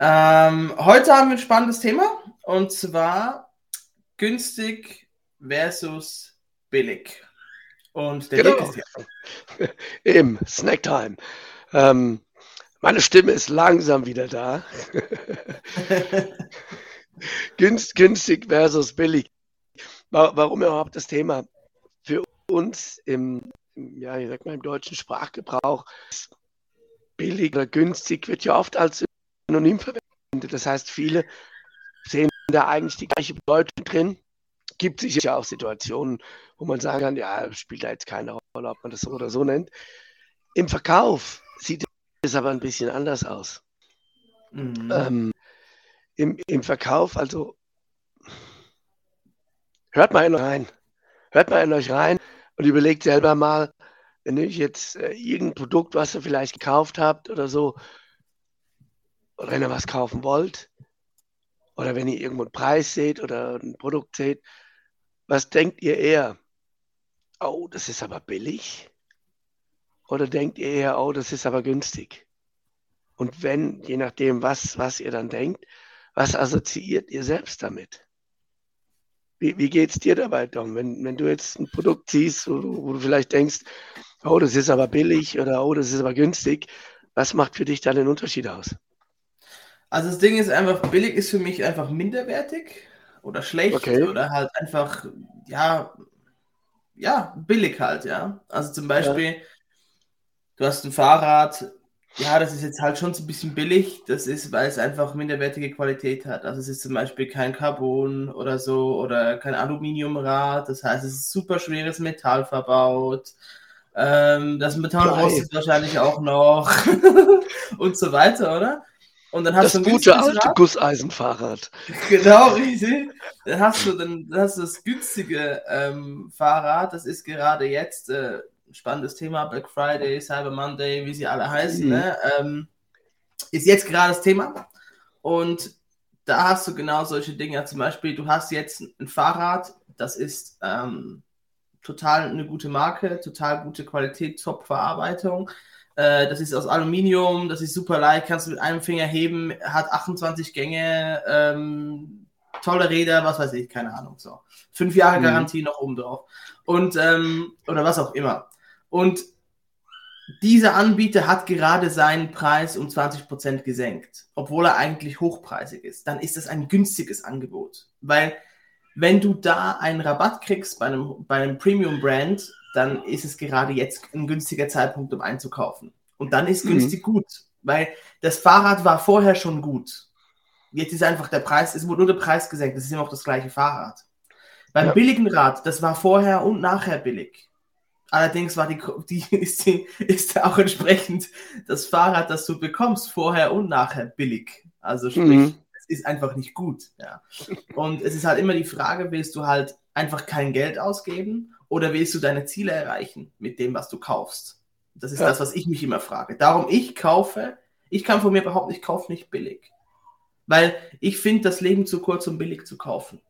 Ähm, heute haben wir ein spannendes Thema und zwar günstig versus billig. Und der genau. ist ja. Im Snacktime. Ähm, meine Stimme ist langsam wieder da. Günst, günstig versus billig. Warum überhaupt das Thema? Für uns im, ja, ich sag mal, im deutschen Sprachgebrauch billig oder günstig wird ja oft als anonym verwendet. Das heißt, viele sehen da eigentlich die gleiche Bedeutung drin. Gibt sicher auch Situationen, wo man sagen kann, ja, spielt da jetzt keine Rolle, ob man das so oder so nennt. Im Verkauf sieht es aber ein bisschen anders aus. Mhm. Ähm, im, Im Verkauf, also hört mal in euch rein. Hört mal in euch rein und überlegt selber mal, wenn ihr jetzt äh, irgendein Produkt, was ihr vielleicht gekauft habt oder so, oder wenn ihr was kaufen wollt oder wenn ihr irgendwo einen Preis seht oder ein Produkt seht, was denkt ihr eher? Oh, das ist aber billig? Oder denkt ihr eher, oh, das ist aber günstig? Und wenn, je nachdem, was, was ihr dann denkt, was assoziiert ihr selbst damit? Wie, wie geht es dir dabei, Tom? Wenn, wenn du jetzt ein Produkt siehst, wo du, wo du vielleicht denkst, oh, das ist aber billig oder oh, das ist aber günstig, was macht für dich da den Unterschied aus? Also das Ding ist einfach, billig ist für mich einfach minderwertig oder schlecht okay. oder halt einfach, ja, ja, billig halt, ja. Also zum Beispiel, ja. du hast ein Fahrrad, ja, das ist jetzt halt schon so ein bisschen billig. Das ist, weil es einfach minderwertige Qualität hat. Also es ist zum Beispiel kein Carbon oder so oder kein Aluminiumrad. Das heißt, es ist super schweres Metall verbaut. Ähm, das Metall rostet wahrscheinlich auch noch und so weiter, oder? Und dann hast das du gute alte Gusseisenfahrrad. Genau, richtig. Dann hast du, dann, dann hast du das günstige ähm, Fahrrad. Das ist gerade jetzt äh, ein spannendes Thema. Black Friday, Cyber Monday, wie sie alle heißen. Mhm. Ne? Ähm, ist jetzt gerade das Thema. Und da hast du genau solche Dinge. Zum Beispiel, du hast jetzt ein Fahrrad, das ist ähm, total eine gute Marke, total gute Qualität, Top-Verarbeitung. Äh, das ist aus Aluminium, das ist super leicht, kannst du mit einem Finger heben, hat 28 Gänge, ähm, tolle Räder, was weiß ich, keine Ahnung. So. Fünf Jahre mhm. Garantie noch oben drauf. Und, ähm, oder was auch immer. Und dieser Anbieter hat gerade seinen Preis um 20% gesenkt, obwohl er eigentlich hochpreisig ist. Dann ist das ein günstiges Angebot. Weil wenn du da einen Rabatt kriegst bei einem, bei einem Premium-Brand, dann ist es gerade jetzt ein günstiger Zeitpunkt, um einzukaufen. Und dann ist mhm. günstig mhm. gut, weil das Fahrrad war vorher schon gut. Jetzt ist einfach der Preis, es wurde nur der Preis gesenkt, das ist immer noch das gleiche Fahrrad. Beim ja. billigen Rad, das war vorher und nachher billig. Allerdings war die, die, ist, die, ist auch entsprechend das Fahrrad, das du bekommst, vorher und nachher billig. Also sprich, mhm. Ist einfach nicht gut. Ja. Und es ist halt immer die Frage, willst du halt einfach kein Geld ausgeben oder willst du deine Ziele erreichen mit dem, was du kaufst? Das ist ja. das, was ich mich immer frage. Darum, ich kaufe, ich kann von mir behaupten, ich kaufe nicht billig. Weil ich finde das Leben zu kurz, um billig zu kaufen.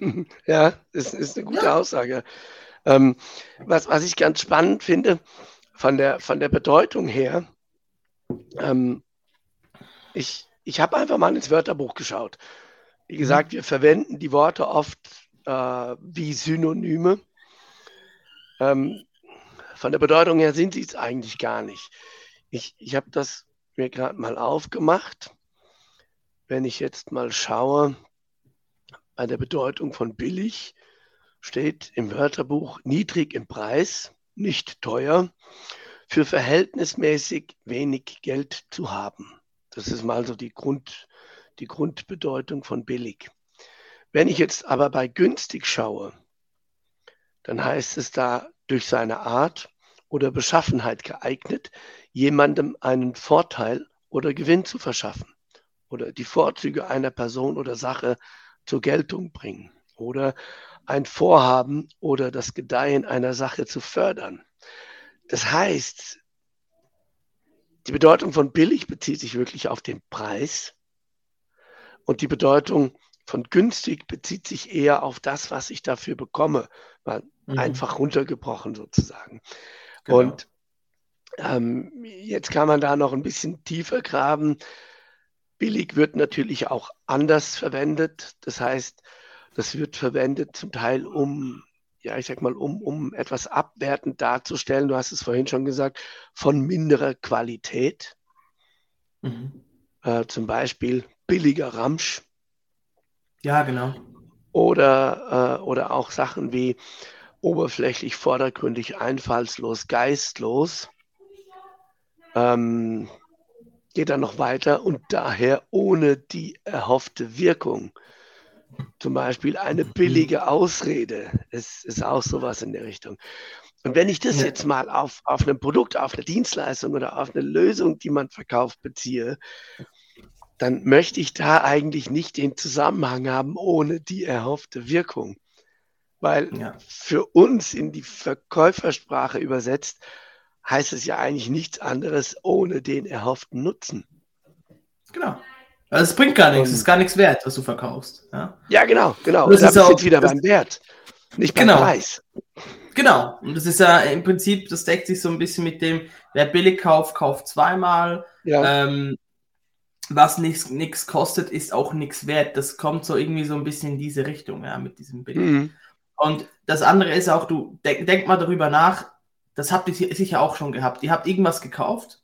Ja, das ist eine gute ja. Aussage. Ähm, was, was ich ganz spannend finde, von der, von der Bedeutung her, ähm, ich, ich habe einfach mal ins Wörterbuch geschaut. Wie gesagt, mhm. wir verwenden die Worte oft äh, wie Synonyme. Ähm, von der Bedeutung her sind sie es eigentlich gar nicht. Ich, ich habe das mir gerade mal aufgemacht. Wenn ich jetzt mal schaue, bei der Bedeutung von billig steht im Wörterbuch niedrig im Preis, nicht teuer, für verhältnismäßig wenig Geld zu haben. Das ist mal so die, Grund, die Grundbedeutung von billig. Wenn ich jetzt aber bei günstig schaue, dann heißt es da durch seine Art oder Beschaffenheit geeignet, jemandem einen Vorteil oder Gewinn zu verschaffen oder die Vorzüge einer Person oder Sache zur Geltung bringen oder ein Vorhaben oder das Gedeihen einer Sache zu fördern. Das heißt, die Bedeutung von billig bezieht sich wirklich auf den Preis und die Bedeutung von günstig bezieht sich eher auf das, was ich dafür bekomme, mal mhm. einfach runtergebrochen sozusagen. Genau. Und ähm, jetzt kann man da noch ein bisschen tiefer graben. Billig wird natürlich auch anders verwendet. Das heißt, das wird verwendet zum Teil, um, ja, ich sag mal, um, um etwas abwertend darzustellen. Du hast es vorhin schon gesagt, von minderer Qualität. Mhm. Äh, zum Beispiel billiger Ramsch. Ja, genau. Oder, äh, oder auch Sachen wie oberflächlich, vordergründig, einfallslos, geistlos. Ähm, geht dann noch weiter und daher ohne die erhoffte Wirkung. Zum Beispiel eine billige Ausrede. Es ist auch sowas in der Richtung. Und wenn ich das ja. jetzt mal auf, auf ein Produkt, auf eine Dienstleistung oder auf eine Lösung, die man verkauft, beziehe, dann möchte ich da eigentlich nicht den Zusammenhang haben ohne die erhoffte Wirkung. Weil ja. für uns in die Verkäufersprache übersetzt, heißt es ja eigentlich nichts anderes ohne den erhofften Nutzen. Genau. Also es bringt gar nichts, es ist gar nichts wert, was du verkaufst. Ja, ja genau, genau. Das ist auch, wieder beim Wert, nicht beim genau. Preis. Genau. Und das ist ja im Prinzip, das deckt sich so ein bisschen mit dem, wer billig kauft, kauft zweimal. Ja. Ähm, was nichts kostet, ist auch nichts wert. Das kommt so irgendwie so ein bisschen in diese Richtung, ja, mit diesem Bild. Mhm. Und das andere ist auch, du denk, denk mal darüber nach, das habt ihr sicher auch schon gehabt. Ihr habt irgendwas gekauft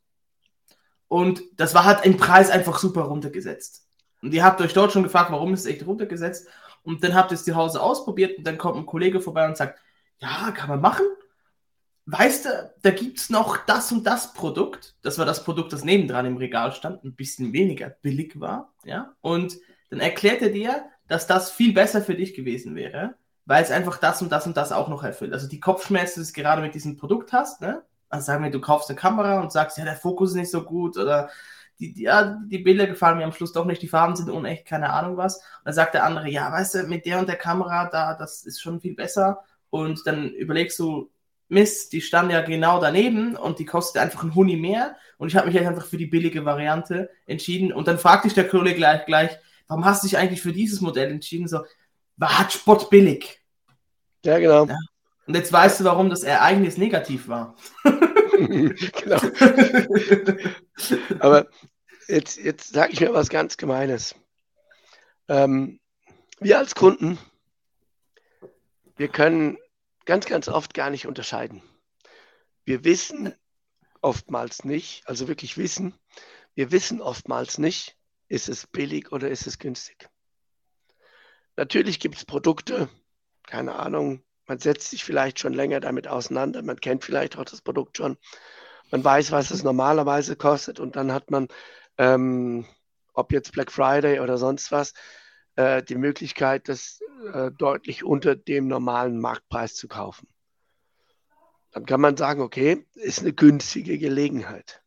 und das war halt im Preis einfach super runtergesetzt. Und ihr habt euch dort schon gefragt, warum ist es echt runtergesetzt? Und dann habt ihr es zu Hause ausprobiert und dann kommt ein Kollege vorbei und sagt, ja, kann man machen weißt du, da gibt es noch das und das Produkt. Das war das Produkt, das nebendran im Regal stand, ein bisschen weniger billig war. Ja? Und dann erklärt er dir, dass das viel besser für dich gewesen wäre, weil es einfach das und das und das auch noch erfüllt. Also die Kopfschmerzen, die du gerade mit diesem Produkt hast, ne? Also sagen wir, du kaufst eine Kamera und sagst, ja, der Fokus ist nicht so gut oder die, die, ja, die Bilder gefallen mir am Schluss doch nicht, die Farben sind unecht, keine Ahnung was. Und dann sagt der andere, ja, weißt du, mit der und der Kamera, da, das ist schon viel besser. Und dann überlegst du, Mist, die stand ja genau daneben und die kostet einfach ein Huni mehr. Und ich habe mich einfach für die billige Variante entschieden. Und dann fragte ich der Kollege gleich, gleich, warum hast du dich eigentlich für dieses Modell entschieden? So, war hat Spott billig. Ja, genau. Ja. Und jetzt weißt du, warum das Ereignis negativ war. genau. Aber jetzt, jetzt sage ich mir was ganz Gemeines. Ähm, wir als Kunden, wir können ganz, ganz oft gar nicht unterscheiden. Wir wissen oftmals nicht, also wirklich wissen, wir wissen oftmals nicht, ist es billig oder ist es günstig. Natürlich gibt es Produkte, keine Ahnung, man setzt sich vielleicht schon länger damit auseinander, man kennt vielleicht auch das Produkt schon, man weiß, was es normalerweise kostet und dann hat man, ähm, ob jetzt Black Friday oder sonst was, äh, die Möglichkeit, das äh, deutlich unter dem normalen Marktpreis zu kaufen. Dann kann man sagen, okay, ist eine günstige Gelegenheit.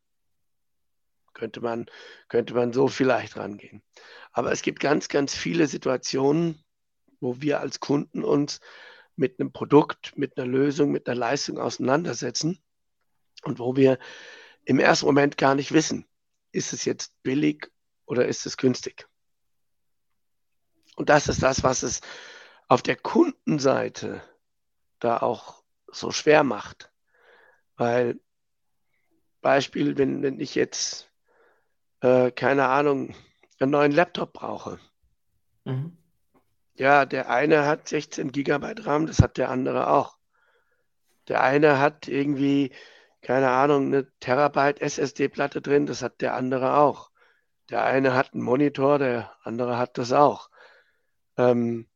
Könnte man, könnte man so vielleicht rangehen. Aber es gibt ganz, ganz viele Situationen, wo wir als Kunden uns mit einem Produkt, mit einer Lösung, mit einer Leistung auseinandersetzen und wo wir im ersten Moment gar nicht wissen, ist es jetzt billig oder ist es günstig. Und das ist das, was es auf der Kundenseite da auch so schwer macht. Weil Beispiel, wenn, wenn ich jetzt, äh, keine Ahnung, einen neuen Laptop brauche. Mhm. Ja, der eine hat 16 Gigabyte RAM, das hat der andere auch. Der eine hat irgendwie, keine Ahnung, eine Terabyte SSD-Platte drin, das hat der andere auch. Der eine hat einen Monitor, der andere hat das auch. Ähm,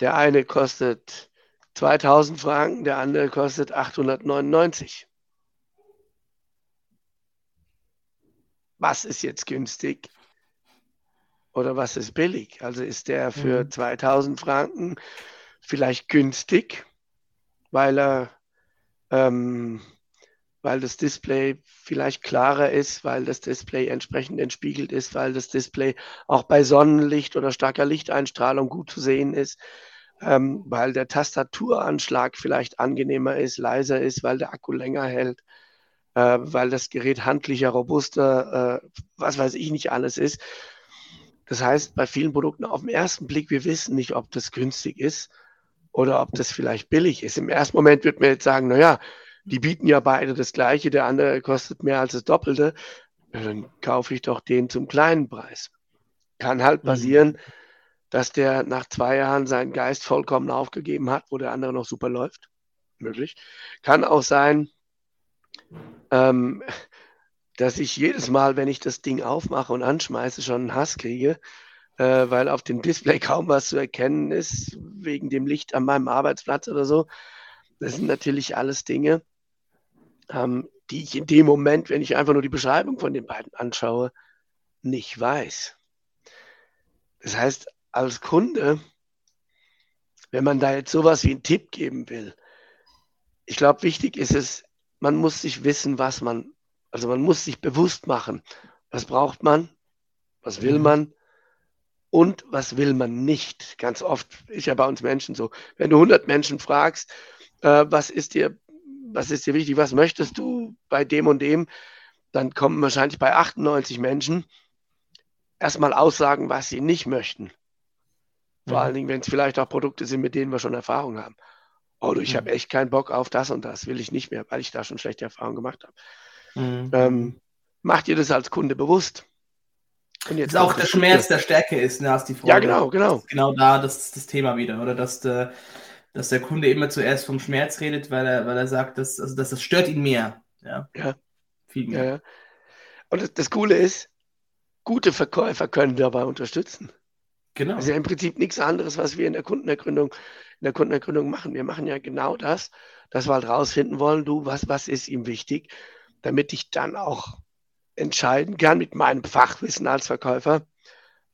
der eine kostet 2000 Franken, der andere kostet 899. Was ist jetzt günstig oder was ist billig? Also ist der für mhm. 2000 Franken vielleicht günstig, weil er, ähm, weil das Display vielleicht klarer ist, weil das Display entsprechend entspiegelt ist, weil das Display auch bei Sonnenlicht oder starker Lichteinstrahlung gut zu sehen ist, ähm, weil der Tastaturanschlag vielleicht angenehmer ist, leiser ist, weil der Akku länger hält, äh, weil das Gerät handlicher, robuster, äh, was weiß ich nicht alles ist. Das heißt, bei vielen Produkten auf den ersten Blick, wir wissen nicht, ob das günstig ist oder ob das vielleicht billig ist. Im ersten Moment wird man jetzt sagen, naja, die bieten ja beide das Gleiche, der andere kostet mehr als das Doppelte, dann kaufe ich doch den zum kleinen Preis. Kann halt mhm. passieren, dass der nach zwei Jahren seinen Geist vollkommen aufgegeben hat, wo der andere noch super läuft. Möglich. Kann auch sein, ähm, dass ich jedes Mal, wenn ich das Ding aufmache und anschmeiße, schon einen Hass kriege, äh, weil auf dem Display kaum was zu erkennen ist, wegen dem Licht an meinem Arbeitsplatz oder so. Das sind natürlich alles Dinge, ähm, die ich in dem Moment, wenn ich einfach nur die Beschreibung von den beiden anschaue, nicht weiß. Das heißt, als Kunde, wenn man da jetzt sowas wie einen Tipp geben will, ich glaube, wichtig ist es, man muss sich wissen, was man, also man muss sich bewusst machen, was braucht man, was will mhm. man und was will man nicht. Ganz oft ist ja bei uns Menschen so, wenn du 100 Menschen fragst, äh, was ist dir was ist dir wichtig, was möchtest du bei dem und dem, dann kommen wahrscheinlich bei 98 Menschen erstmal Aussagen, was sie nicht möchten. Vor mhm. allen Dingen, wenn es vielleicht auch Produkte sind, mit denen wir schon Erfahrung haben. Oder ich mhm. habe echt keinen Bock auf das und das, will ich nicht mehr, weil ich da schon schlechte Erfahrungen gemacht habe. Mhm. Ähm, macht ihr das als Kunde bewusst? Und jetzt das ist auch der Schmerz der Stärke ist, ne, hast die Frage. Ja, genau, genau. Genau da, das ist das Thema wieder, oder? Dass der, dass der Kunde immer zuerst vom Schmerz redet, weil er, weil er sagt, dass, also, dass das stört ihn mehr. Ja. ja. Viel mehr. Ja, Und das, das, Coole ist, gute Verkäufer können dabei unterstützen. Genau. Das ist ja im Prinzip nichts anderes, was wir in der Kundenergründung, in der Kundenergründung machen. Wir machen ja genau das, dass wir halt rausfinden wollen, du, was, was ist ihm wichtig, damit ich dann auch entscheiden kann mit meinem Fachwissen als Verkäufer,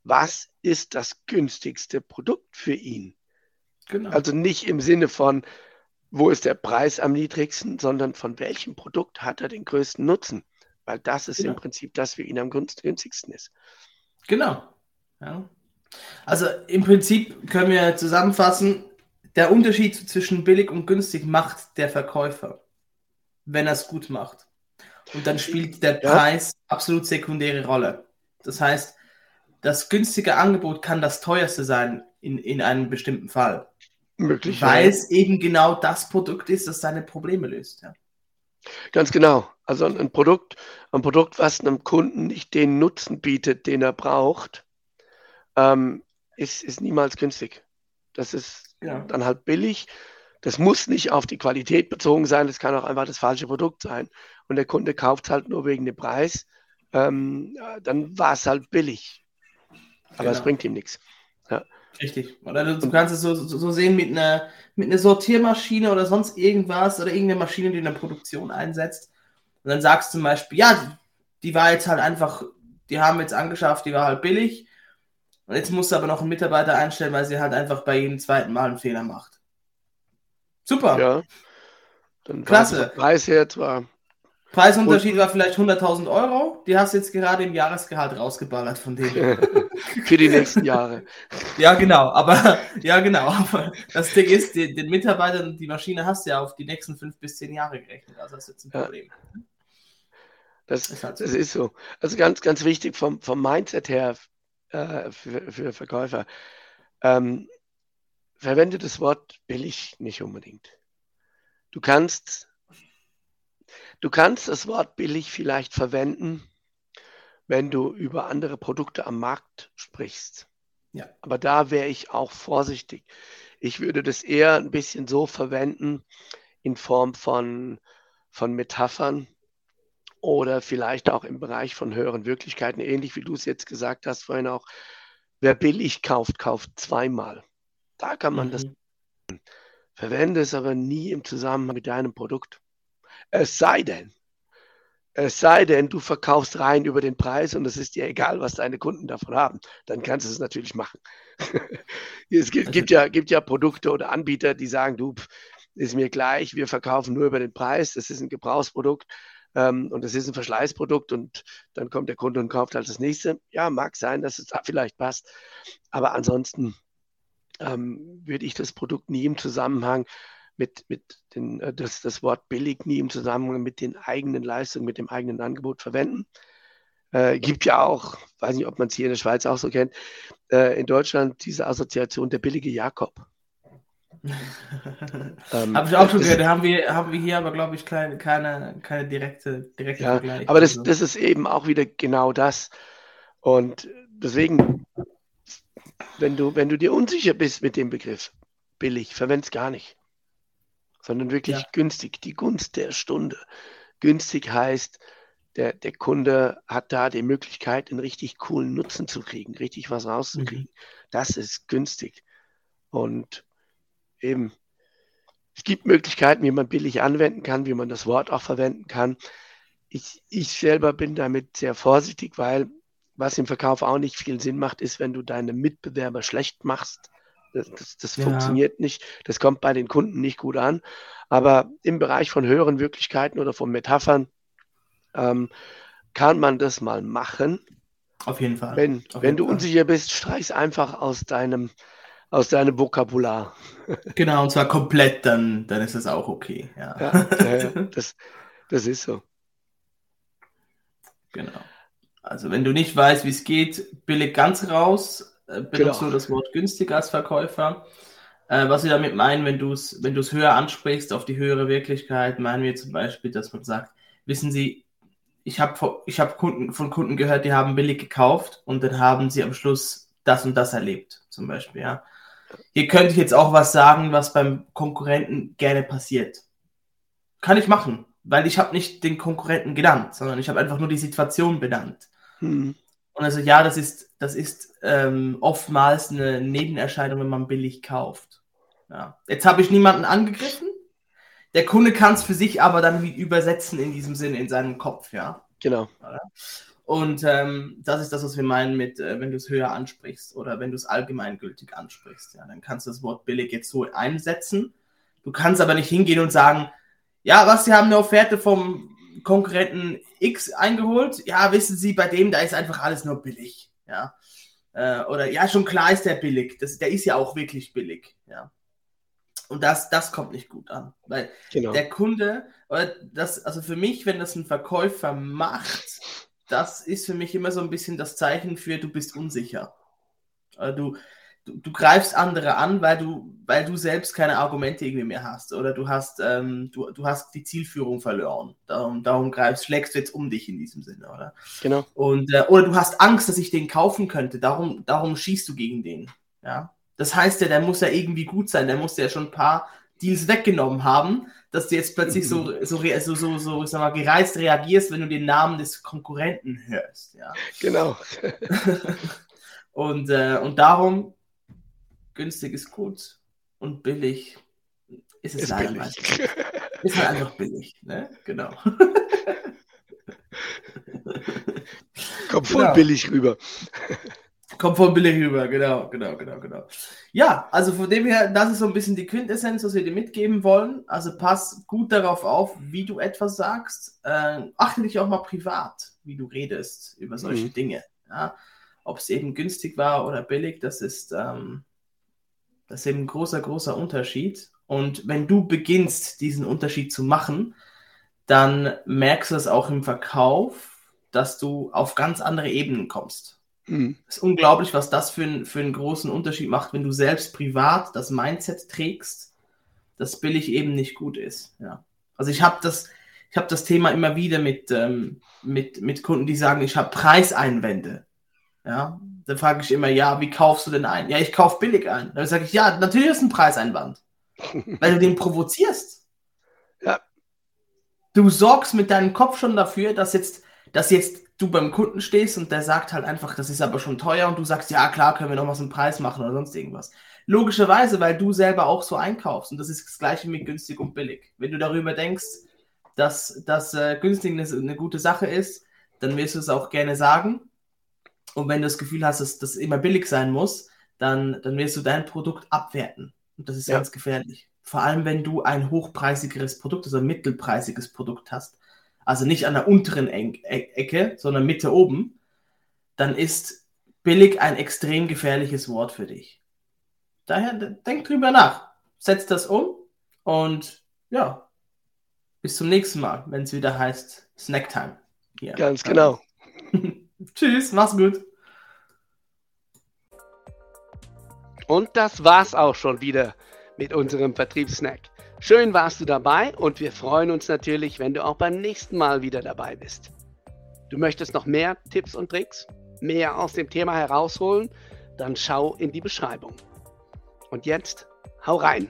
was ist das günstigste Produkt für ihn. Genau. Also nicht im Sinne von, wo ist der Preis am niedrigsten, sondern von welchem Produkt hat er den größten Nutzen. Weil das ist genau. im Prinzip das für ihn am günstigsten ist. Genau. Ja. Also im Prinzip können wir zusammenfassen, der Unterschied zwischen billig und günstig macht der Verkäufer, wenn er es gut macht. Und dann spielt der ja. Preis absolut sekundäre Rolle. Das heißt, das günstige Angebot kann das teuerste sein in, in einem bestimmten Fall. Möglich. Weil ja. es eben genau das Produkt ist, das seine Probleme löst. Ja. Ganz genau. Also ein Produkt, ein Produkt, was einem Kunden nicht den Nutzen bietet, den er braucht, ähm, ist, ist niemals günstig. Das ist ja. dann halt billig. Das muss nicht auf die Qualität bezogen sein, das kann auch einfach das falsche Produkt sein. Und der Kunde kauft es halt nur wegen dem Preis. Ähm, dann war es halt billig. Aber es genau. bringt ihm nichts. Ja. Richtig. Oder du, du kannst es so, so, sehen mit einer, mit einer Sortiermaschine oder sonst irgendwas oder irgendeine Maschine, die in der Produktion einsetzt. Und dann sagst du zum Beispiel, ja, die war jetzt halt einfach, die haben jetzt angeschafft, die war halt billig. Und jetzt musst du aber noch einen Mitarbeiter einstellen, weil sie halt einfach bei jedem zweiten Mal einen Fehler macht. Super. Ja. Dann Klasse. Preis her zwar Preisunterschied war vielleicht 100.000 Euro. Die hast du jetzt gerade im Jahresgehalt rausgeballert von denen. Für die nächsten Jahre. ja, genau. Aber ja, genau. Aber das Ding ist, die, den Mitarbeitern die Maschine hast du ja auf die nächsten fünf bis zehn Jahre gerechnet. Also das ist jetzt ein Problem. Ja. Das, ist halt so. das ist so. Also ganz, ganz wichtig vom, vom Mindset her äh, für, für Verkäufer. Ähm, verwende das Wort billig nicht unbedingt. Du kannst Du kannst das Wort billig vielleicht verwenden, wenn du über andere Produkte am Markt sprichst. Ja. Aber da wäre ich auch vorsichtig. Ich würde das eher ein bisschen so verwenden in Form von, von Metaphern oder vielleicht auch im Bereich von höheren Wirklichkeiten, ähnlich wie du es jetzt gesagt hast vorhin auch. Wer billig kauft, kauft zweimal. Da kann man mhm. das. Verwende es aber nie im Zusammenhang mit deinem Produkt. Es sei denn, es sei denn, du verkaufst rein über den Preis und es ist dir egal, was deine Kunden davon haben. Dann kannst du es natürlich machen. es gibt, gibt, ja, gibt ja Produkte oder Anbieter, die sagen, du, ist mir gleich, wir verkaufen nur über den Preis, das ist ein Gebrauchsprodukt ähm, und das ist ein Verschleißprodukt und dann kommt der Kunde und kauft halt das nächste. Ja, mag sein, dass es da vielleicht passt, aber ansonsten ähm, würde ich das Produkt nie im Zusammenhang mit, mit den, äh, das, das Wort billig nie im Zusammenhang mit den eigenen Leistungen, mit dem eigenen Angebot verwenden. Äh, gibt ja auch, weiß nicht, ob man es hier in der Schweiz auch so kennt, äh, in Deutschland diese Assoziation der billige Jakob. ähm, Habe ich auch schon gehört, haben wir, haben wir hier aber, glaube ich, keine, keine, keine direkte, direkte ja, Vergleich. Aber das, das ist eben auch wieder genau das. Und deswegen, wenn du, wenn du dir unsicher bist mit dem Begriff billig, verwende es gar nicht. Sondern wirklich ja. günstig, die Gunst der Stunde. Günstig heißt, der, der Kunde hat da die Möglichkeit, einen richtig coolen Nutzen zu kriegen, richtig was rauszukriegen. Mhm. Das ist günstig. Und eben, es gibt Möglichkeiten, wie man billig anwenden kann, wie man das Wort auch verwenden kann. Ich, ich selber bin damit sehr vorsichtig, weil was im Verkauf auch nicht viel Sinn macht, ist, wenn du deine Mitbewerber schlecht machst. Das, das, das ja. funktioniert nicht. Das kommt bei den Kunden nicht gut an. Aber im Bereich von höheren Wirklichkeiten oder von Metaphern ähm, kann man das mal machen. Auf jeden Fall. Wenn, wenn du Fall. unsicher bist, streich einfach aus deinem, aus deinem Vokabular. Genau, und zwar komplett, dann, dann ist das auch okay. Ja, ja, ja das, das ist so. Genau. Also wenn du nicht weißt, wie es geht, billig ganz raus, äh, benutzt genau. nur das Wort günstig als Verkäufer. Äh, was wir damit meinen, wenn du es wenn höher ansprichst, auf die höhere Wirklichkeit, meinen wir zum Beispiel, dass man sagt, wissen Sie, ich habe ich hab Kunden, von Kunden gehört, die haben billig gekauft und dann haben sie am Schluss das und das erlebt, zum Beispiel. Ja. Hier könnte ich jetzt auch was sagen, was beim Konkurrenten gerne passiert. Kann ich machen, weil ich habe nicht den Konkurrenten genannt, sondern ich habe einfach nur die Situation benannt. Hm. Und also ja, das ist, das ist ähm, oftmals eine Nebenerscheinung, wenn man billig kauft. Ja. Jetzt habe ich niemanden angegriffen, der Kunde kann es für sich aber dann übersetzen in diesem Sinne, in seinem Kopf, ja. Genau. Und ähm, das ist das, was wir meinen mit, äh, wenn du es höher ansprichst oder wenn du es allgemeingültig ansprichst. Ja, dann kannst du das Wort billig jetzt so einsetzen. Du kannst aber nicht hingehen und sagen, ja, was, Sie haben eine Offerte vom Konkurrenten X eingeholt. Ja, wissen Sie, bei dem, da ist einfach alles nur billig. Ja. Äh, oder ja, schon klar ist der billig. Das, der ist ja auch wirklich billig. Ja. Und das, das kommt nicht gut an. Weil genau. der Kunde, das, also für mich, wenn das ein Verkäufer macht, das ist für mich immer so ein bisschen das Zeichen für, du bist unsicher. Du, du, du greifst andere an, weil du, weil du selbst keine Argumente irgendwie mehr hast. Oder du hast, ähm, du, du hast die Zielführung verloren. Darum, darum greifst, schlägst du jetzt um dich in diesem Sinne, oder? Genau. Und, äh, oder du hast Angst, dass ich den kaufen könnte. Darum, darum schießt du gegen den. Ja. Das heißt ja, der muss ja irgendwie gut sein. Der muss ja schon ein paar Deals weggenommen haben, dass du jetzt plötzlich so, mhm. so, so, so, so ich sag mal, gereizt reagierst, wenn du den Namen des Konkurrenten hörst. Ja. Genau. und, äh, und darum, günstig ist gut und billig ist es ist leider meistens. Ist halt einfach billig, ne? Genau. Kommt voll genau. billig rüber. Kommt von billig rüber, genau, genau, genau, genau. Ja, also von dem her, das ist so ein bisschen die Quintessenz, was wir dir mitgeben wollen. Also pass gut darauf auf, wie du etwas sagst. Äh, achte dich auch mal privat, wie du redest über solche mhm. Dinge. Ja? Ob es eben günstig war oder billig, das ist, ähm, das ist eben ein großer, großer Unterschied. Und wenn du beginnst, diesen Unterschied zu machen, dann merkst du es auch im Verkauf, dass du auf ganz andere Ebenen kommst. Mhm. Es ist unglaublich, was das für, ein, für einen großen Unterschied macht, wenn du selbst privat das Mindset trägst, dass billig eben nicht gut ist. Ja. Also ich habe das, ich habe das Thema immer wieder mit, ähm, mit, mit Kunden, die sagen, ich habe Preiseinwände. Ja, dann frage ich immer, ja, wie kaufst du denn ein? Ja, ich kaufe billig ein. Dann sage ich, ja, natürlich ist ein Preiseinwand, weil du den provozierst. Ja. Du sorgst mit deinem Kopf schon dafür, dass jetzt, dass jetzt du beim Kunden stehst und der sagt halt einfach, das ist aber schon teuer und du sagst, ja klar, können wir noch mal so einen Preis machen oder sonst irgendwas. Logischerweise, weil du selber auch so einkaufst und das ist das gleiche mit günstig und billig. Wenn du darüber denkst, dass, dass äh, günstig eine, eine, gute Sache ist, dann wirst du es auch gerne sagen. Und wenn du das Gefühl hast, dass das immer billig sein muss, dann, dann wirst du dein Produkt abwerten. Und das ist ja. ganz gefährlich. vor allem wenn du ein hochpreisigeres Produkt, also ein mittelpreisiges Produkt hast, also nicht an der unteren e Ecke, sondern Mitte oben, dann ist billig ein extrem gefährliches Wort für dich. Daher denk drüber nach, setz das um und ja, bis zum nächsten Mal, wenn es wieder heißt Snacktime. Ganz genau. Tschüss, mach's gut. Und das war's auch schon wieder mit unserem Vertriebssnack. Schön warst du dabei und wir freuen uns natürlich, wenn du auch beim nächsten Mal wieder dabei bist. Du möchtest noch mehr Tipps und Tricks, mehr aus dem Thema herausholen, dann schau in die Beschreibung. Und jetzt, hau rein!